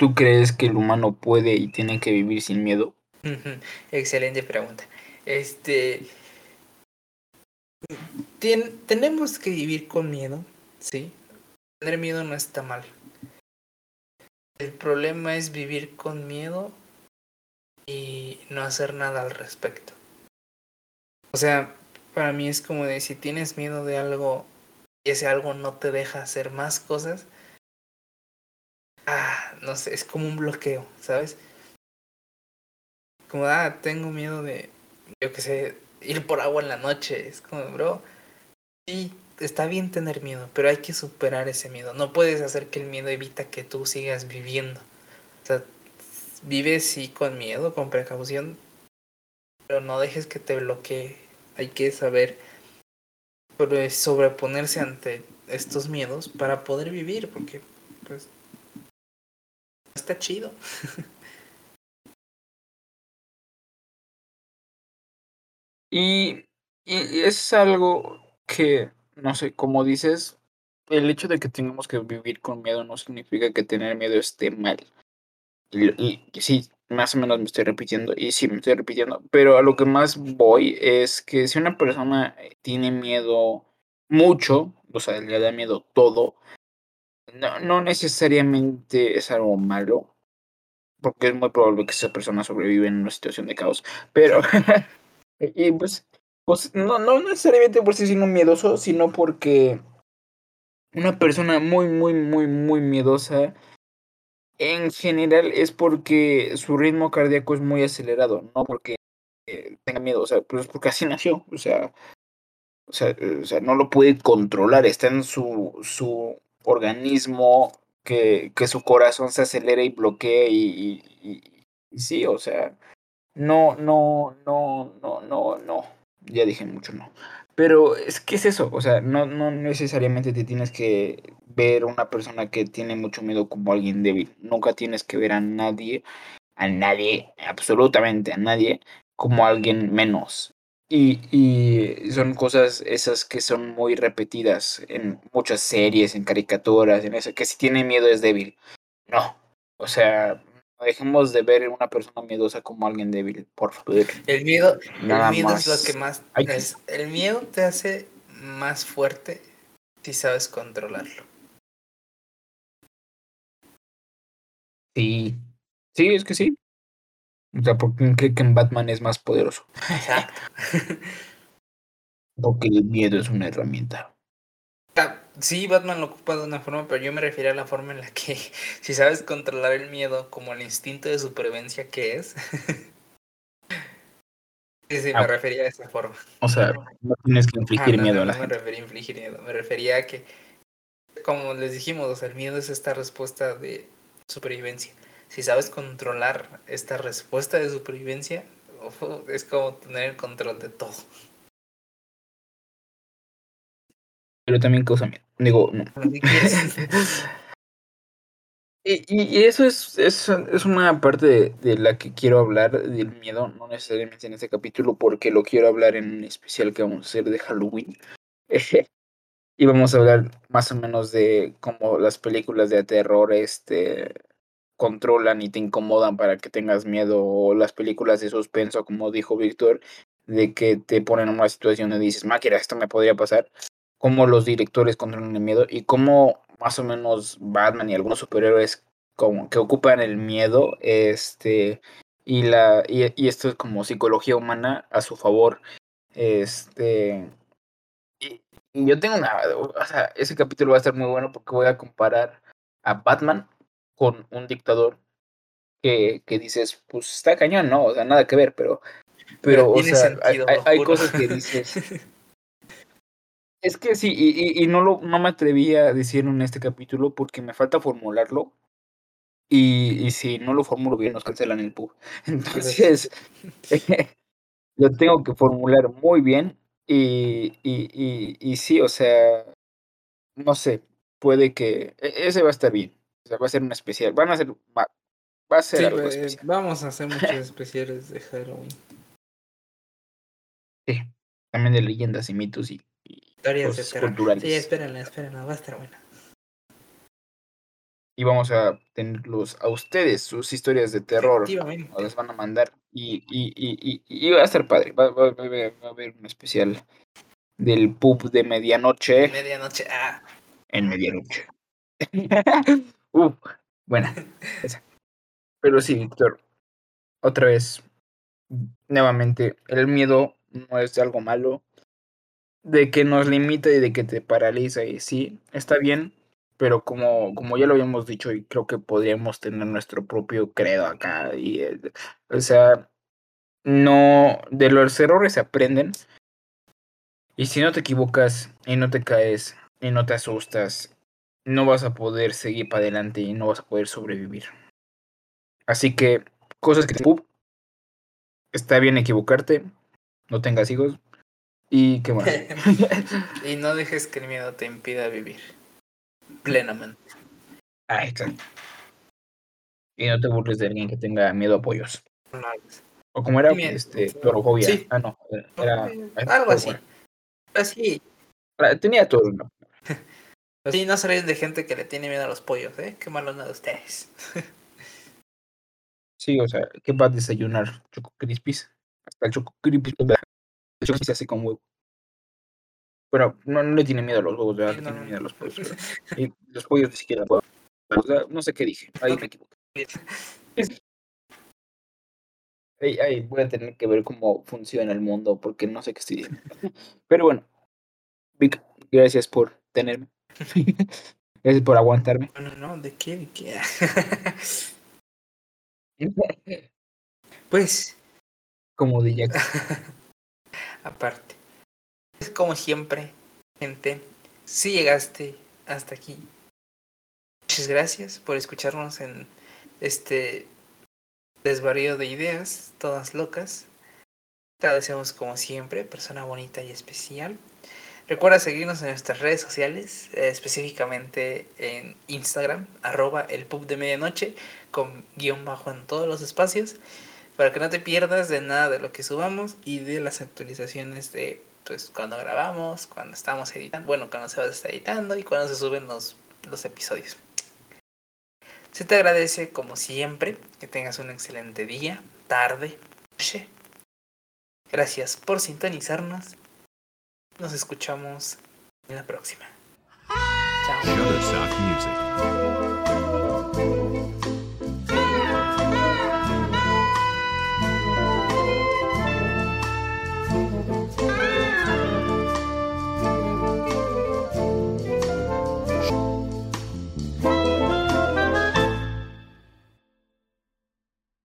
¿tú crees que el humano puede y tiene que vivir sin miedo? Excelente pregunta. Este. tenemos que vivir con miedo, ¿sí? Tener miedo no está mal. El problema es vivir con miedo y no hacer nada al respecto. O sea, para mí es como de si tienes miedo de algo y ese algo no te deja hacer más cosas, ah, no sé, es como un bloqueo, ¿sabes? Como, ah, tengo miedo de, yo qué sé, ir por agua en la noche. Es como, bro, sí, está bien tener miedo, pero hay que superar ese miedo. No puedes hacer que el miedo evita que tú sigas viviendo. O sea, vives sí con miedo, con precaución, pero no dejes que te bloquee. Hay que saber sobreponerse ante estos miedos para poder vivir, porque pues está chido. y, es algo que, no sé, como dices, el hecho de que tengamos que vivir con miedo no significa que tener miedo esté mal. Y, sí, más o menos me estoy repitiendo, y sí, me estoy repitiendo, pero a lo que más voy es que si una persona tiene miedo mucho, o sea, le da miedo todo, no, no necesariamente es algo malo, porque es muy probable que esa persona sobreviva en una situación de caos, pero, y pues, pues no, no necesariamente por ser sino miedoso, sino porque una persona muy, muy, muy, muy miedosa en general es porque su ritmo cardíaco es muy acelerado, no porque eh, tenga miedo, o sea, pues porque así nació, o sea, o sea, o sea, no lo puede controlar, está en su, su organismo que, que su corazón se acelera y bloquea y, y, sí, o sea, no, no, no, no, no, no, ya dije mucho no. Pero es que es eso, o sea, no, no necesariamente te tienes que ver a una persona que tiene mucho miedo como alguien débil. Nunca tienes que ver a nadie, a nadie, absolutamente a nadie, como alguien menos. Y, y son cosas esas que son muy repetidas en muchas series, en caricaturas, en eso, que si tiene miedo es débil. No, o sea, dejemos de ver una persona miedosa como alguien débil, por favor. El miedo, el miedo es lo que más... el miedo te hace más fuerte si sabes controlarlo. Sí, sí, es que sí. O sea, porque cree que en Batman es más poderoso. Exacto. porque el miedo es una herramienta. Sí, Batman lo ocupa de una forma, pero yo me refiero a la forma en la que, si sabes controlar el miedo como el instinto de supervivencia que es. sí, sí, me ah. refería a esa forma. O sea, no tienes que infligir miedo a la no me refería a infligir miedo, me refería a que, como les dijimos, o sea, el miedo es esta respuesta de supervivencia. Si sabes controlar esta respuesta de supervivencia, es como tener el control de todo. pero también causa miedo. Digo, no. y, y, eso es, es, es una parte de, la que quiero hablar del miedo, no necesariamente en este capítulo, porque lo quiero hablar en un especial que vamos a hacer de Halloween. y vamos a hablar más o menos de cómo las películas de terror este, controlan y te incomodan para que tengas miedo, o las películas de suspenso, como dijo Víctor, de que te ponen en una situación y dices, máquina, esto me podría pasar cómo los directores controlan el miedo y cómo más o menos Batman y algunos superhéroes como que ocupan el miedo este y la y, esto es como psicología humana a su favor este y, yo tengo una o sea ese capítulo va a ser muy bueno porque voy a comparar a Batman con un dictador que, que dices pues está cañón no o sea nada que ver pero pero, o sea hay, hay cosas que dices Es que sí, y, y, no, lo, no me atreví a decirlo en este capítulo porque me falta formularlo. Y, y si no lo formulo bien, nos cancelan el pub. Entonces, lo tengo que formular muy bien. Y, y, y, sí, o sea, no sé, puede que. E, ese va a estar bien. O sea, va a ser un especial. Van a ser. Va, a ser algo pues. Vamos a hacer muchos especiales de Halloween. Sí, también de leyendas y mitos y Historias culturales. Sí, espérenla, espérenla, va a estar buena. y vamos a tenerlos a ustedes, sus historias de terror. Nos las van a mandar y, y, y, y, va a estar padre. Va, va, va, a haber un especial del pub de medianoche. Medianoche, ah. En medianoche. Uf, buena. Esa. Pero sí, Víctor, otra vez, nuevamente, el miedo no es algo malo, de que nos limita y de que te paraliza y sí, está bien, pero como, como ya lo habíamos dicho y creo que podríamos tener nuestro propio credo acá y, o sea, no, de los errores se aprenden y si no te equivocas y no te caes y no te asustas, no vas a poder seguir para adelante y no vas a poder sobrevivir. Así que, cosas que te está bien equivocarte, no tengas hijos y qué más. y no dejes que el miedo te impida vivir plenamente. Ah, exacto. Y no te burles de alguien que tenga miedo a pollos. O como era, este, clorofobia. Sí. Ah, no, era... Algo así. Así. Tenía todo, ¿no? Sí, no sabéis de gente que le tiene miedo a los pollos, ¿eh? Qué malos de ustedes. sí, o sea, ¿qué va a desayunar? Choco Crispis. Hasta el Choco Crispis, el Choco se hace con huevo. Bueno, no, no le tiene miedo a los huevos, ¿verdad? Le tiene miedo a los pollos. Y los pollos ni siquiera O sea, no sé qué dije. Ahí me equivoqué. Ahí, voy a tener que ver cómo funciona el mundo porque no sé qué estoy diciendo. Pero bueno, Vic, gracias por tenerme. Gracias por aguantarme. No, no, ¿de qué? ¿De qué? pues. Como de Jack. Aparte. Es como siempre, gente. Si llegaste hasta aquí. Muchas gracias por escucharnos en este desvarío de ideas, todas locas. Te agradecemos como siempre, persona bonita y especial. Recuerda seguirnos en nuestras redes sociales, eh, específicamente en Instagram, arroba el pub de medianoche, con guion bajo en todos los espacios, para que no te pierdas de nada de lo que subamos y de las actualizaciones de pues cuando grabamos, cuando estamos editando, bueno, cuando se estar editando y cuando se suben los, los episodios. Se te agradece como siempre que tengas un excelente día, tarde, noche. Gracias por sintonizarnos nos escuchamos en la próxima. Chao.